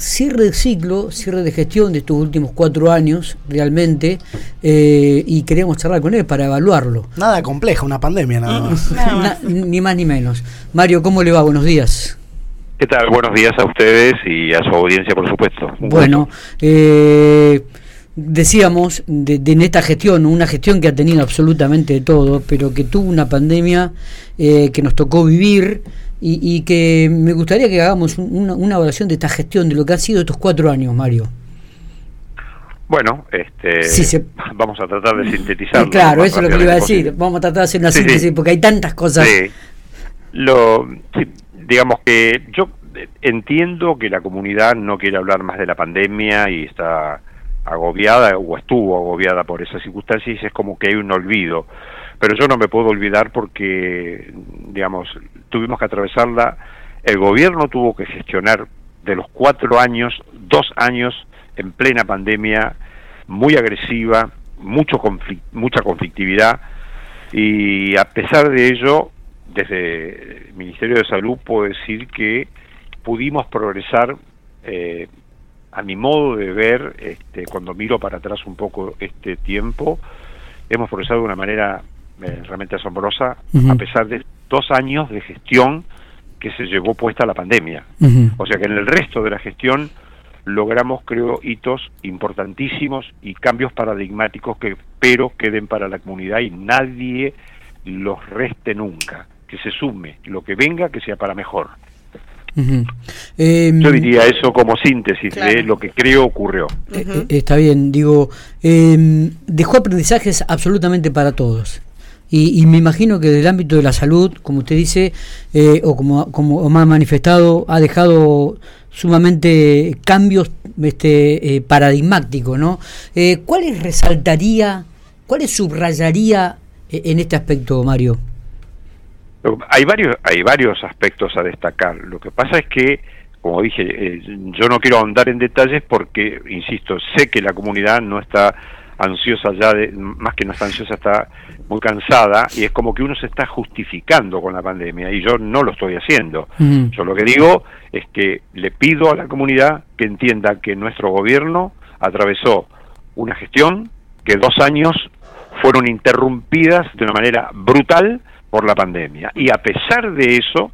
cierre de ciclo, cierre de gestión de estos últimos cuatro años, realmente, eh, y queríamos charlar con él para evaluarlo. Nada complejo, una pandemia nada más. ni más ni menos. Mario, ¿cómo le va? Buenos días. ¿Qué tal? Buenos días a ustedes y a su audiencia, por supuesto. bueno, eh, decíamos de, en esta gestión, una gestión que ha tenido absolutamente de todo, pero que tuvo una pandemia eh, que nos tocó vivir y, que me gustaría que hagamos una, una, evaluación de esta gestión, de lo que ha sido estos cuatro años, Mario. Bueno, este, vamos a tratar de sintetizar. Claro, eso es lo que le iba a decir. Vamos a tratar de hacer una síntesis porque hay tantas cosas. Lo, digamos que yo entiendo que la comunidad no quiere hablar más de la pandemia y está agobiada o estuvo agobiada por esas circunstancias y es como que hay un olvido. Pero yo no me puedo olvidar porque, digamos, tuvimos que atravesarla, el gobierno tuvo que gestionar de los cuatro años, dos años en plena pandemia, muy agresiva, mucho mucha conflictividad, y a pesar de ello, desde el Ministerio de Salud puedo decir que pudimos progresar eh, a mi modo de ver, este, cuando miro para atrás un poco este tiempo, hemos progresado de una manera eh, realmente asombrosa, a pesar de dos años de gestión que se llevó puesta la pandemia. O sea que en el resto de la gestión logramos, creo, hitos importantísimos y cambios paradigmáticos que espero queden para la comunidad y nadie los reste nunca. Que se sume lo que venga, que sea para mejor. Em, Yo diría eso como síntesis de lo que creo ocurrió. Eh, eh, está bien, digo, em, dejó aprendizajes absolutamente para todos. Y, me imagino que del ámbito de la salud, como usted dice, eh, o como, como ha manifestado, ha dejado sumamente cambios este, paradigmáticos, ¿no? ¿Cuáles resaltaría, cuáles subrayaría en este aspecto, Mario? Hay varios, hay varios aspectos a destacar. Lo que pasa es que, como dije, eh, yo no quiero ahondar en detalles porque, insisto, sé que la comunidad no está ansiosa ya, de, más que no está ansiosa, está muy cansada y es como que uno se está justificando con la pandemia y yo no lo estoy haciendo. Yo lo que digo es que le pido a la comunidad que entienda que nuestro gobierno atravesó una gestión que dos años fueron interrumpidas de una manera brutal por la pandemia. Y a pesar de eso,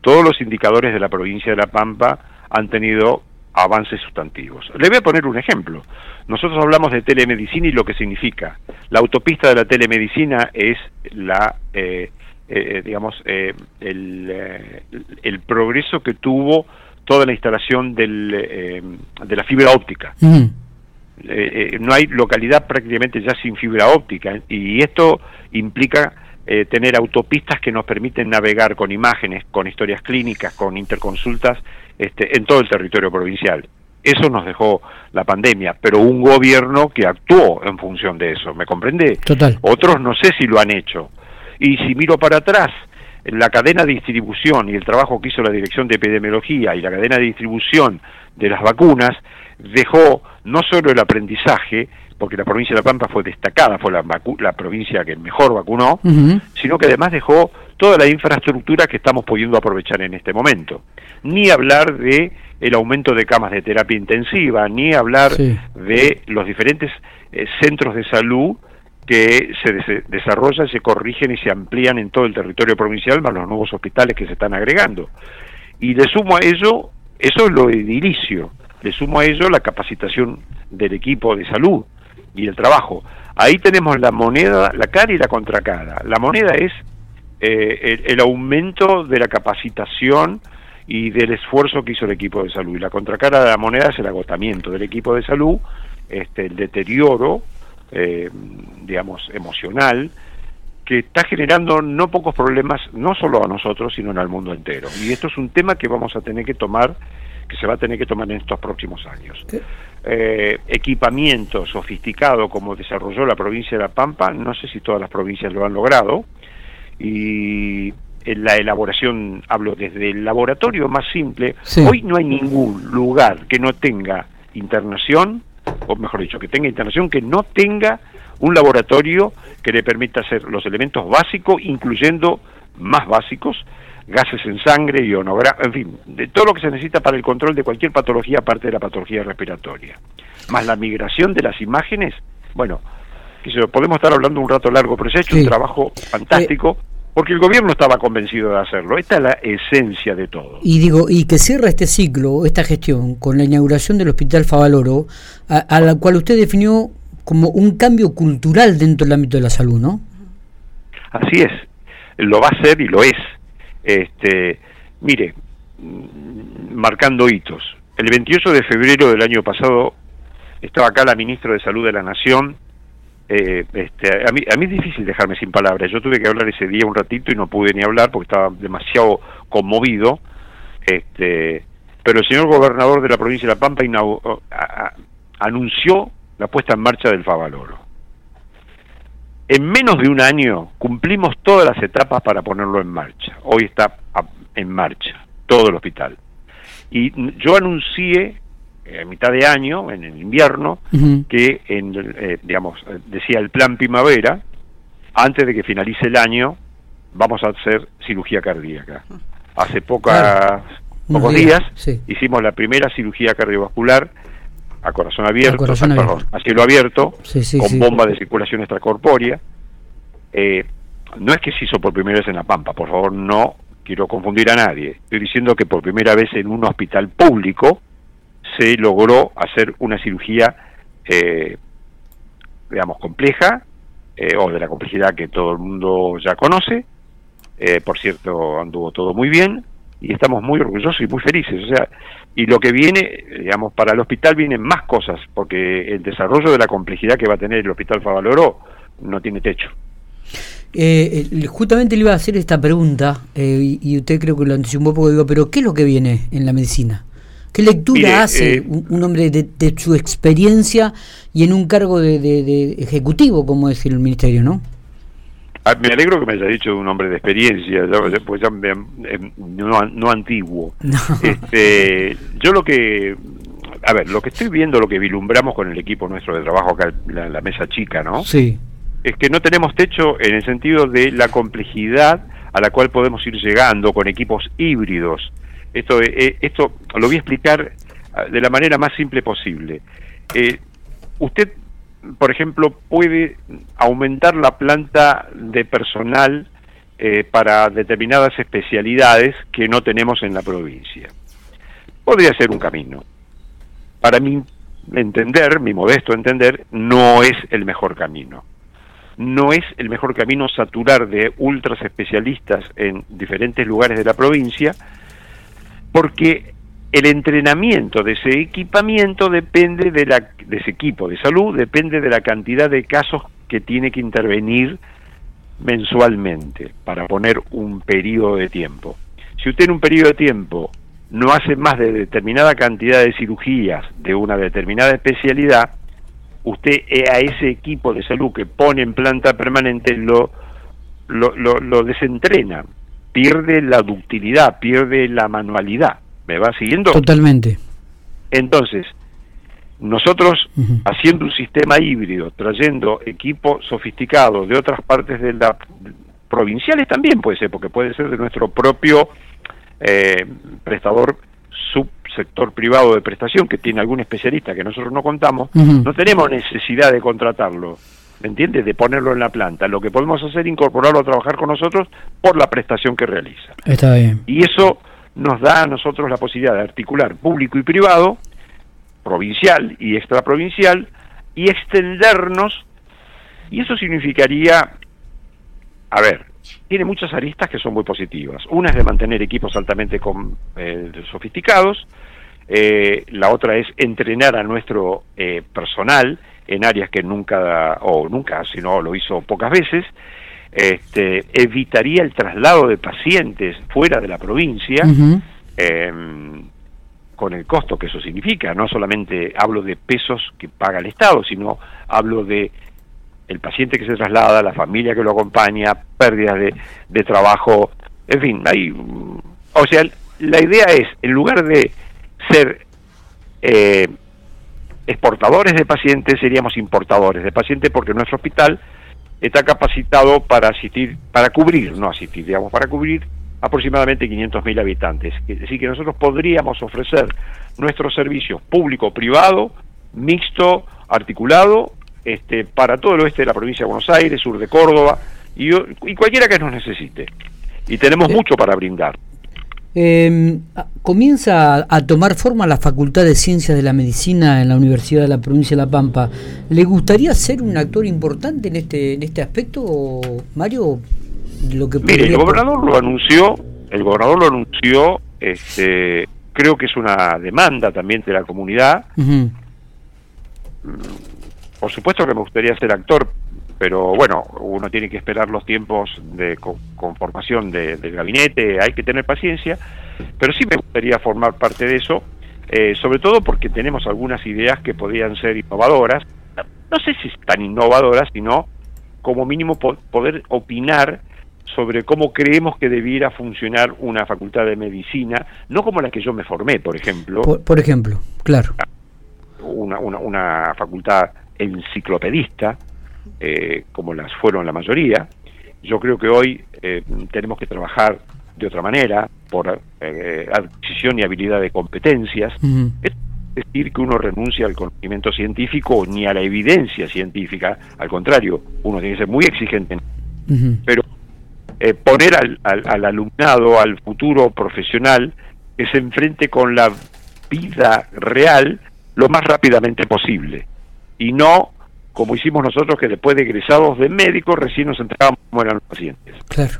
todos los indicadores de la provincia de La Pampa han tenido avances sustantivos. Le voy a poner un ejemplo. Nosotros hablamos de telemedicina y lo que significa. La autopista de la telemedicina es la, eh, eh, digamos, eh, el, el, progreso que tuvo toda la instalación del, de la fibra óptica. Mm. no hay localidad prácticamente ya sin fibra óptica y esto implica eh, tener autopistas que nos permiten navegar con imágenes, con historias clínicas, con interconsultas este, en todo el territorio provincial. Eso nos dejó la pandemia, pero un gobierno que actuó en función de eso, ¿me comprende? Total. Otros no sé si lo han hecho. Y si miro para atrás, la cadena de distribución y el trabajo que hizo la Dirección de Epidemiología y la cadena de distribución de las vacunas dejó no solo el aprendizaje, porque la provincia de La Pampa fue destacada, fue la, la provincia que mejor vacunó, sino que además dejó toda la infraestructura que estamos pudiendo aprovechar en este momento. Ni hablar de el aumento de camas de terapia intensiva, ni hablar de los diferentes eh, centros de salud que se desarrollan, se corrigen y se amplían en todo el territorio provincial, más los nuevos hospitales que se están agregando. Y le sumo a ello, eso es lo edilicio, le sumo a ello la capacitación del equipo de salud, y el trabajo. Ahí tenemos la moneda, la cara y la contracara. La moneda es eh, el, aumento de la capacitación y del esfuerzo que hizo el equipo de salud. Y la contracara de la moneda es el agotamiento del equipo de salud, este, el deterioro, eh, digamos, emocional, que está generando no pocos problemas, no solo a nosotros, sino en el mundo entero. Y esto es un tema que vamos a tener que tomar, que se va a tener que tomar en estos próximos años. Eh, equipamiento sofisticado como desarrolló la provincia de La Pampa, no sé si todas las provincias lo han logrado, y en la elaboración, hablo desde el laboratorio más simple, hoy no hay ningún lugar que no tenga internación, o mejor dicho, que tenga internación, que no tenga un laboratorio que le permita hacer los elementos básicos, incluyendo más básicos, gases en sangre, ionograma, en fin, de todo lo que se necesita para el control de cualquier patología aparte de la patología respiratoria. Más la migración de las imágenes, bueno, podemos estar hablando un rato largo, pero se ha hecho un trabajo fantástico. Eh, porque el gobierno estaba convencido de hacerlo. Esta es la esencia de todo. Y digo, y que cierra este ciclo, esta gestión, con la inauguración del Hospital Favaloro, a, la cual usted definió como un cambio cultural dentro del ámbito de la salud, ¿no? Así es, lo va a ser y lo es. Este, mire, mm, marcando hitos. El 28 de febrero del año pasado estaba acá la ministra de Salud de la Nación, eh, este, a, mí, a es difícil dejarme sin palabras. Yo tuve que hablar ese día un ratito y no pude ni hablar porque estaba demasiado conmovido. Este, pero el señor gobernador de la provincia de La Pampa anunció la puesta en marcha del Favaloro. En menos de un año cumplimos todas las etapas para ponerlo en marcha. Hoy está en marcha todo el hospital. Y yo anuncié a mitad de año, en el invierno, que, en, eh, digamos, decía el plan primavera, antes de que finalice el año, vamos a hacer cirugía cardíaca. Hace pocas, pocos días, hicimos la primera cirugía cardiovascular a corazón abierto, a, cielo abierto, con bomba de circulación extracorpórea. Eh, no es que se hizo por primera vez en La Pampa, por favor, no quiero confundir a nadie. Estoy diciendo que por primera vez en un hospital público, se logró hacer una cirugía, eh, digamos, compleja, eh, o de la complejidad que todo el mundo ya conoce. Eh, por cierto, anduvo todo muy bien y estamos muy orgullosos y muy felices. O sea, y lo que viene, digamos, para el hospital vienen más cosas, porque el desarrollo de la complejidad que va a tener el Hospital Favaloro no tiene techo. justamente le iba a hacer esta pregunta, y, usted creo que lo anticipó un poco, digo, pero ¿qué es lo que viene en la medicina? ¿Qué lectura hace eh, un, hombre de, su experiencia y en un cargo de, ejecutivo, como decir el ministerio, no? Ah, me alegro que me haya dicho un hombre de experiencia, pues ya no, antiguo. Este, yo lo que, a ver, lo que estoy viendo, lo que vilumbramos con el equipo nuestro de trabajo acá, la, la mesa chica, ¿no? Sí. Es que no tenemos techo en el sentido de la complejidad a la cual podemos ir llegando con equipos híbridos esto, eh, esto lo voy a explicar ah, de la manera más simple posible. Eh, usted, por ejemplo, puede aumentar la planta de personal eh, para determinadas especialidades que no tenemos en la provincia. Podría ser un camino. Para mi entender, mi modesto entender, no es el mejor camino. No es el mejor camino saturar de ultras especialistas en diferentes lugares de la provincia, porque el entrenamiento de ese equipamiento depende de, la, de ese equipo de salud, depende de la cantidad de casos que tiene que intervenir mensualmente para poner un periodo de tiempo. Si usted en un periodo de tiempo no hace más de determinada cantidad de cirugías de una determinada especialidad, usted a ese equipo de salud que pone en planta permanente lo, lo desentrena pierde la ductilidad, pierde la manualidad. ¿Me va siguiendo? Totalmente. Entonces, nosotros haciendo un sistema híbrido, trayendo equipo sofisticado de otras partes de la provinciales también puede ser, porque puede ser de nuestro propio eh, prestador subsector privado de prestación que tiene algún especialista que nosotros no contamos, no tenemos necesidad de contratarlo. ¿Me entiendes? De ponerlo en la planta. Lo que podemos hacer es incorporarlo a trabajar con nosotros por la prestación que realiza. Está bien. Y eso nos da a nosotros la posibilidad de articular público y privado, provincial y extraprovincial, y extendernos, y eso significaría, a ver, tiene muchas aristas que son muy positivas. Una es de mantener equipos altamente con, eh, sofisticados, eh, la otra es entrenar a nuestro eh, personal en áreas que nunca, o nunca, sino lo hizo pocas veces, este, evitaría el traslado de pacientes fuera de la provincia, em, con el costo que eso significa. No solamente hablo de pesos que paga el Estado, sino hablo de el paciente que se traslada, la familia que lo acompaña, pérdidas de, de trabajo, en fin, hay, o sea, la idea es, en lugar de ser eh, exportadores de pacientes, seríamos importadores de pacientes porque nuestro hospital está capacitado para asistir, para cubrir, no asistir, digamos, para cubrir aproximadamente 500.000 habitantes. Es decir, que nosotros podríamos ofrecer nuestros servicios público-privado, mixto, articulado, este, para todo el oeste de la provincia de Buenos Aires, sur de Córdoba, y, y cualquiera que nos necesite. Y tenemos mucho para brindar. Eh, comienza a tomar forma la Facultad de Ciencias de la Medicina en la Universidad de la Provincia de La Pampa. ¿Le gustaría ser un actor importante en este en este aspecto, Mario? Lo que Mire, el gobernador lo anunció, el gobernador lo anunció, este, creo que es una demanda también de la comunidad. Por supuesto que me gustaría ser actor, pero bueno, uno tiene que esperar los tiempos de co- conformación de- del gabinete, hay que tener paciencia, pero sí me gustaría formar parte de eso, eh, sobre todo porque tenemos algunas ideas que podrían ser innovadoras, no sé si tan innovadoras, sino como mínimo po- poder opinar sobre cómo creemos que debiera funcionar una facultad de medicina, no como la que yo me formé, por ejemplo, Por, por ejemplo, claro. una, una, una facultad enciclopedista, eh, como las fueron la mayoría. Yo creo que hoy eh, tenemos que trabajar de otra manera, por eh, adquisición y habilidad de competencias. Ujú. Es decir, que uno renuncia al conocimiento científico ni a la evidencia científica, al contrario, uno tiene que ser muy exigente, Ujú. pero eh, poner al, al, al alumnado, al futuro profesional, que se enfrente con la vida real lo más rápidamente posible. Y no como hicimos nosotros, que después de egresados de médicos recién nos entrábamos como eran los pacientes. Claro,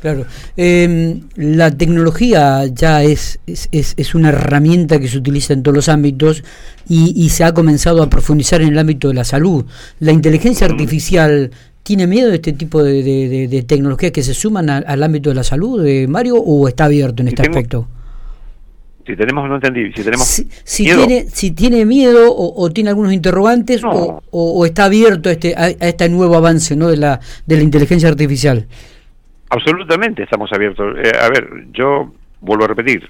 claro. Eh, la tecnología ya es, es, es, una herramienta que se utiliza en todos los ámbitos y, y se ha comenzado a profundizar en el ámbito de la salud. La inteligencia artificial ¿Tiene miedo de este tipo de, de, de, de tecnologías que se suman a, al ámbito de la salud, de Mario, o está abierto en este tengo- aspecto? Si tenemos, no entendí, si tenemos Si, si miedo, tiene, si tiene miedo o, o tiene algunos interrogantes No. o, está abierto a este, a, a este nuevo avance ¿no? de, la, de la inteligencia artificial. absolutamente estamos abiertos. Eh, a ver, yo vuelvo a repetir,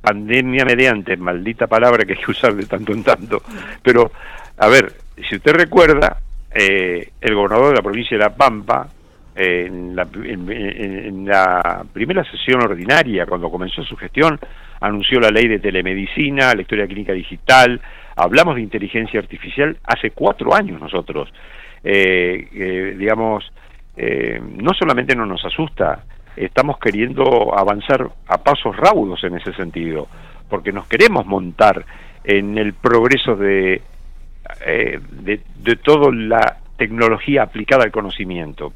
pandemia mediante, maldita palabra que hay que usar de tanto en tanto, pero, a ver, si usted recuerda, eh, el gobernador de la provincia de La Pampa, en, la, en- la primera sesión ordinaria, cuando comenzó su gestión, anunció la ley de telemedicina, la historia clínica digital, hablamos de inteligencia artificial hace cuatro años nosotros. Eh, eh, digamos, eh, no solamente no nos asusta, estamos queriendo avanzar a pasos raudos en ese sentido, porque nos queremos montar en el progreso de, eh, de, de toda la tecnología aplicada al conocimiento.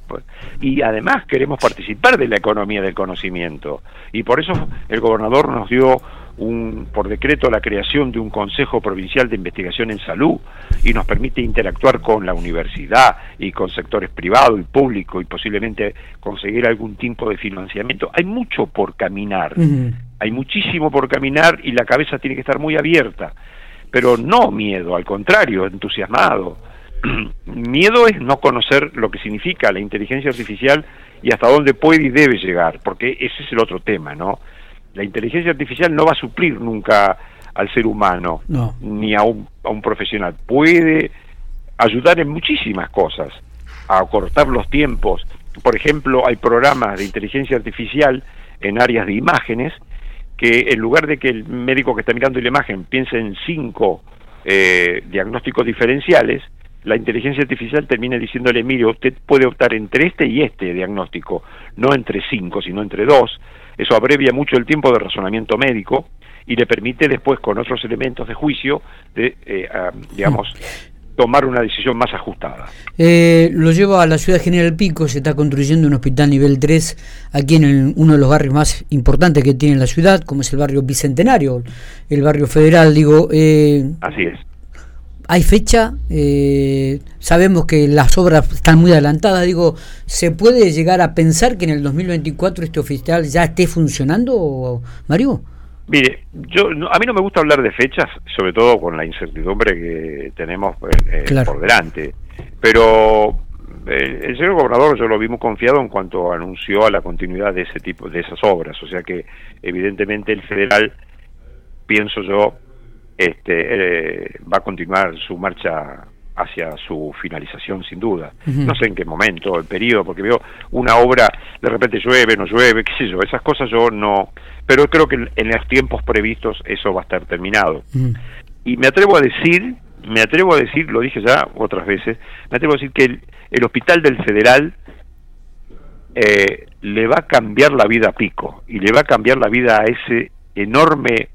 Y además queremos participar de la economía del conocimiento. Y por eso el gobernador nos dio un, por decreto la creación de un Consejo Provincial de Investigación en Salud y nos permite interactuar con la universidad y con sectores privado y público y posiblemente conseguir algún tipo de financiamiento. Hay mucho por caminar hay muchísimo por caminar y la cabeza tiene que estar muy abierta, pero no miedo, al contrario, entusiasmado. miedo es no conocer lo que significa la inteligencia artificial y hasta dónde puede y debe llegar, porque ese es el otro tema, ¿no? La inteligencia artificial no va a suplir nunca al ser humano, No. ni a un, a un profesional. Puede ayudar en muchísimas cosas, a acortar los tiempos. Por ejemplo, hay programas de inteligencia artificial en áreas de imágenes que en lugar de que el médico que está mirando la imagen piense en cinco eh, diagnósticos diferenciales, la inteligencia artificial termina diciéndole, mire, usted puede optar entre este y este diagnóstico, no entre cinco, sino entre dos. Eso abrevia mucho el tiempo de razonamiento médico y le permite después, con otros elementos de juicio, de, eh, digamos, tomar una decisión más ajustada. Eh, lo lleva a la ciudad General Pico, se está construyendo un hospital nivel 3 aquí en el- uno de los barrios más importantes que tiene la ciudad, como es el barrio Bicentenario, el barrio federal. Digo, eh, Así es. Hay fecha, eh, sabemos que las obras están muy adelantadas. Digo, ¿se puede llegar a pensar que en el 2024 este hospital ya esté funcionando, Mario? Mire, yo no- a mí no me gusta hablar de fechas, sobre todo con la incertidumbre que tenemos eh, eh, Claro. por delante. Pero eh, el señor gobernador yo lo vi muy confiado en cuanto anunció a la continuidad de ese tipo de esas obras, o sea que evidentemente el federal, pienso yo, este, eh, va a continuar su marcha hacia su finalización sin duda. No sé en qué momento, el periodo, porque veo una obra, de repente llueve, no llueve, qué sé yo, esas cosas yo no, pero creo que en los tiempos previstos eso va a estar terminado. Y me atrevo a decir, me atrevo a decir, lo dije ya otras veces, me atrevo a decir que el, Hospital del Federal eh, le va a cambiar la vida a Pico y le va a cambiar la vida a ese enorme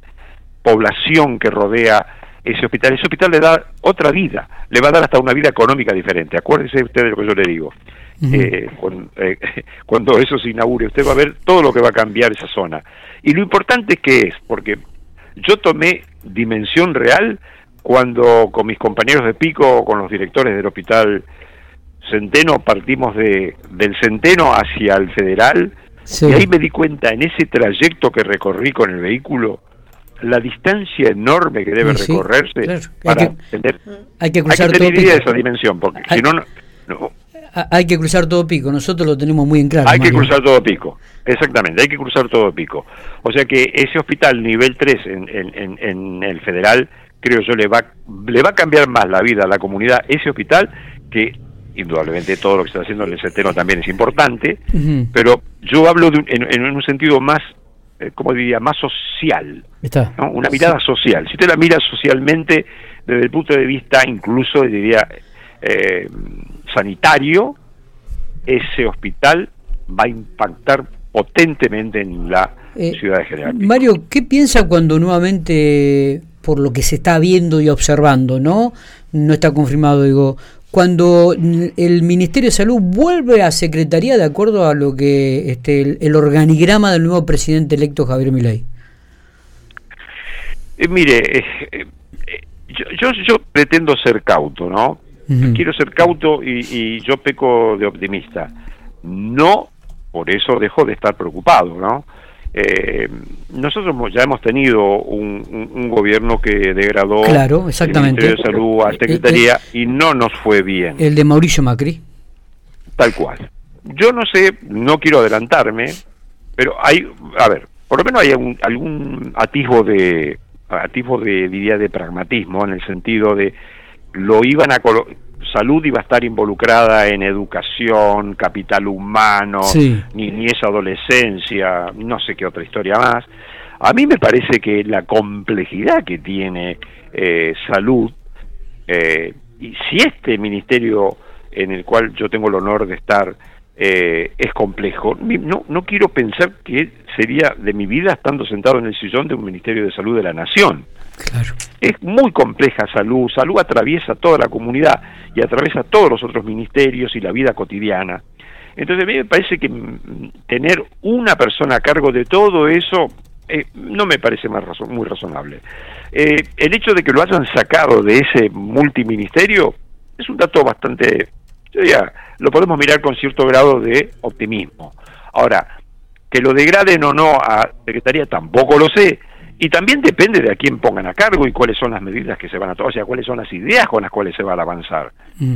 población que rodea ese hospital. Ese hospital le da otra vida, le va a dar hasta una vida económica diferente. Acuérdese usted de lo que yo le digo. Eh, eh, cuando eso se inaugure, usted va a ver todo lo que va a cambiar esa zona. Y lo importante es que es, porque yo tomé dimensión real cuando con mis compañeros de pico, con los directores del hospital Centeno, partimos de, del Centeno hacia el Federal, y ahí me di cuenta en ese trayecto que recorrí con el vehículo, la distancia enorme que debe recorrerse para hay que, cruzar hay que tener idea de esa dimensión, porque si no, no, Hay que cruzar todo pico, nosotros lo tenemos muy en claro. Hay que cruzar todo pico, exactamente, hay que cruzar todo pico. O sea que ese hospital nivel 3 en, en, en el federal, creo yo, le va, le va a cambiar más la vida a la comunidad ese hospital que indudablemente todo lo que está haciendo el Centeno también es importante, pero yo hablo de en, un sentido más como diría, más social, una mirada social. Si usted la mira socialmente desde el punto de vista incluso, diría, eh, sanitario, ese hospital va a impactar potentemente en la eh, ciudad de General. Mario, ¿qué piensa cuando nuevamente, por lo que se está viendo y observando, no, no está confirmado, digo, cuando el Ministerio de Salud vuelve a Secretaría de acuerdo a lo que este, el, organigrama del nuevo presidente electo Javier Milei? Eh, mire, eh, eh, yo, yo, pretendo ser cauto, ¿no? Quiero ser cauto y, y, yo peco de optimista. No, por eso dejo de estar preocupado, ¿no? Eh, nosotros ya hemos tenido un, gobierno que degradó claro, exactamente. el Ministerio de Salud a eh, Secretaría eh, y no nos fue bien. El de Mauricio Macri. Tal cual. Yo no sé, no quiero adelantarme, pero hay, a ver, por lo menos hay algún, atisbo de atisbo de diría de pragmatismo en el sentido de lo iban a salud iba a estar involucrada en educación, capital humano, ni niñez, adolescencia, no sé qué otra historia más. A mí me parece que la complejidad que tiene eh, salud, eh, y si este ministerio en el cual yo tengo el honor de estar eh, es complejo, no, no quiero pensar que sería de mi vida estando sentado en el sillón de un Ministerio de Salud de la Nación. Es muy compleja salud, salud atraviesa toda la comunidad y atraviesa todos los otros ministerios y la vida cotidiana. Entonces a mí me parece que tener una persona a cargo de todo eso eh, no me parece más muy razonable. Eh, el hecho de que lo hayan sacado de ese multiministerio es un dato bastante, yo ya lo podemos mirar con cierto grado de optimismo. Ahora, que lo degraden o no a Secretaría tampoco lo sé, y también depende de a quién pongan a cargo y cuáles son las medidas que se van a tomar, o sea, cuáles son las ideas con las cuales se va a avanzar. Mm.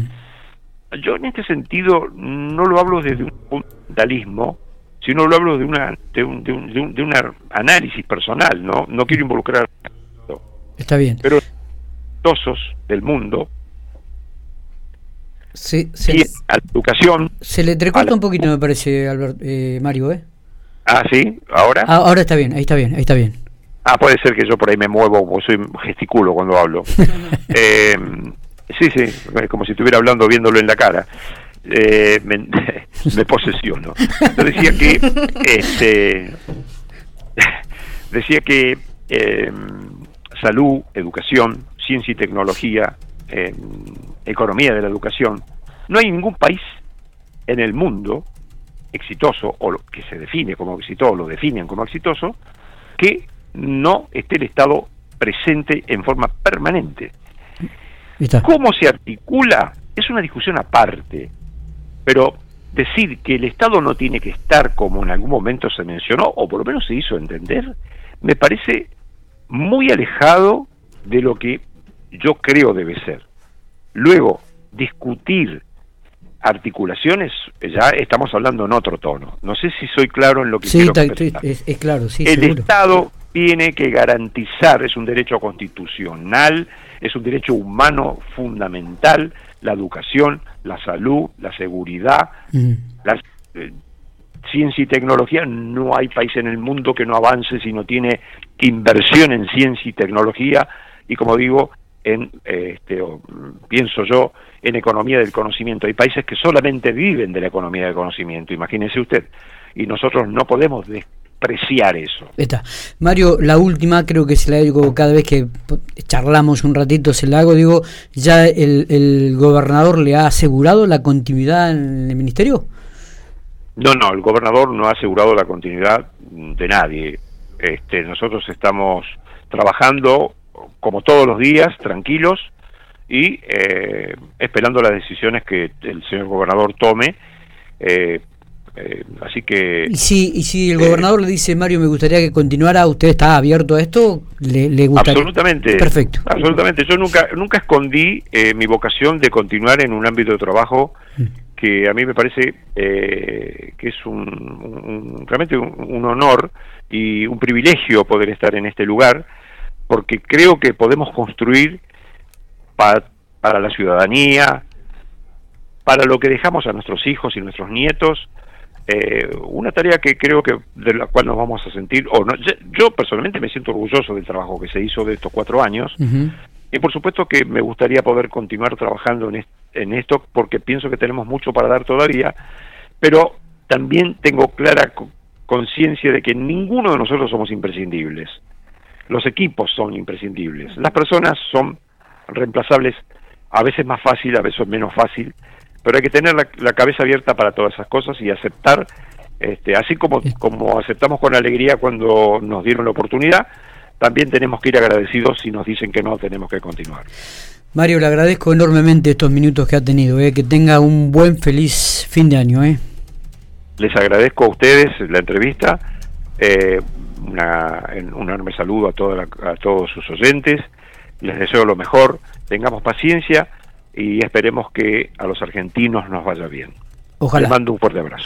Yo en este sentido no lo hablo desde un fundamentalismo, sino lo hablo de una de un, de un, de un, análisis personal, ¿no? No quiero involucrar. Está bien. Pero todos del mundo Sí, se, y a la educación. Se le entrecorta un poquito, me parece, Albert, eh, Mario, ¿eh? Ah, sí, ahora. Ah, ahora está bien, ahí está bien, ahí está bien. Ah, puede ser que yo por ahí me muevo, o soy gesticulo cuando hablo. eh, sí, sí, como si estuviera hablando viéndolo en la cara. Eh, me, me, posesiono. Yo decía que, este, decía que eh, salud, educación, ciencia y tecnología, eh, economía de la educación, no hay ningún país en el mundo exitoso, o lo que se define como exitoso, lo definen como exitoso, que no esté el Estado presente en forma permanente. ¿Cómo se articula? Es una discusión aparte, pero decir que el Estado no tiene que estar como en algún momento se mencionó, o por lo menos se hizo entender, me parece muy alejado de lo que yo creo debe ser. Luego, discutir articulaciones, ya estamos hablando en otro tono. No sé si soy claro en lo que sí, quiero es, es, claro, sí, El Estado tiene que garantizar, es un derecho constitucional, es un derecho humano fundamental, la educación, la salud, la seguridad, la eh, ciencia y tecnología. No hay país en el mundo que no avance si no tiene inversión en ciencia y tecnología y como digo, en, este, pienso yo, en economía del conocimiento. Hay países que solamente viven de la economía del conocimiento, imagínese usted. Y nosotros no podemos despreciar eso. Está. Mario, la última, creo que se la digo cada vez que charlamos un ratito, se la hago, digo, ¿ya el, el gobernador le ha asegurado la continuidad en el ministerio? No, no, el gobernador no ha asegurado la continuidad de nadie. Este, nosotros estamos trabajando como todos los días, tranquilos y eh, esperando las decisiones que el señor gobernador tome. Eh, eh, así que... ¿Y si, y si el gobernador le dice, Mario, me gustaría que continuara, ¿usted está abierto a esto? ¿Le, le gustaría? Absolutamente. Perfecto. Absolutamente. Yo nunca, nunca escondí mi vocación de continuar en un ámbito de trabajo mm. que a mí me parece que es un, realmente un honor y un privilegio poder estar en este lugar porque creo que podemos construir para la ciudadanía, para lo que dejamos a nuestros hijos y nuestros nietos, eh, una tarea que creo que de la cual nos vamos a sentir, o no, yo personalmente me siento orgulloso del trabajo que se hizo de estos cuatro años, y por supuesto que me gustaría poder continuar trabajando en, en esto porque pienso que tenemos mucho para dar todavía, pero también tengo clara conciencia de que ninguno de nosotros somos imprescindibles. Los equipos son imprescindibles. Las personas son reemplazables, a veces más fácil, a veces menos fácil, pero hay que tener la, cabeza abierta para todas esas cosas y aceptar, este, así como, como aceptamos con alegría cuando nos dieron la oportunidad, también tenemos que ir agradecidos si nos dicen que no, tenemos que continuar. Mario, le agradezco enormemente estos minutos que ha tenido, eh, que tenga un buen, feliz fin de año. Eh. Les agradezco a ustedes la entrevista. Eh, una, un enorme saludo a, a todos sus oyentes, les deseo lo mejor, tengamos paciencia y esperemos que a los argentinos nos vaya bien. Ojalá. Les mando un fuerte abrazo.